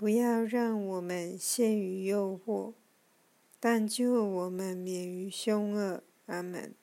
不要让我们陷于诱惑，但救我们免于凶恶。阿门。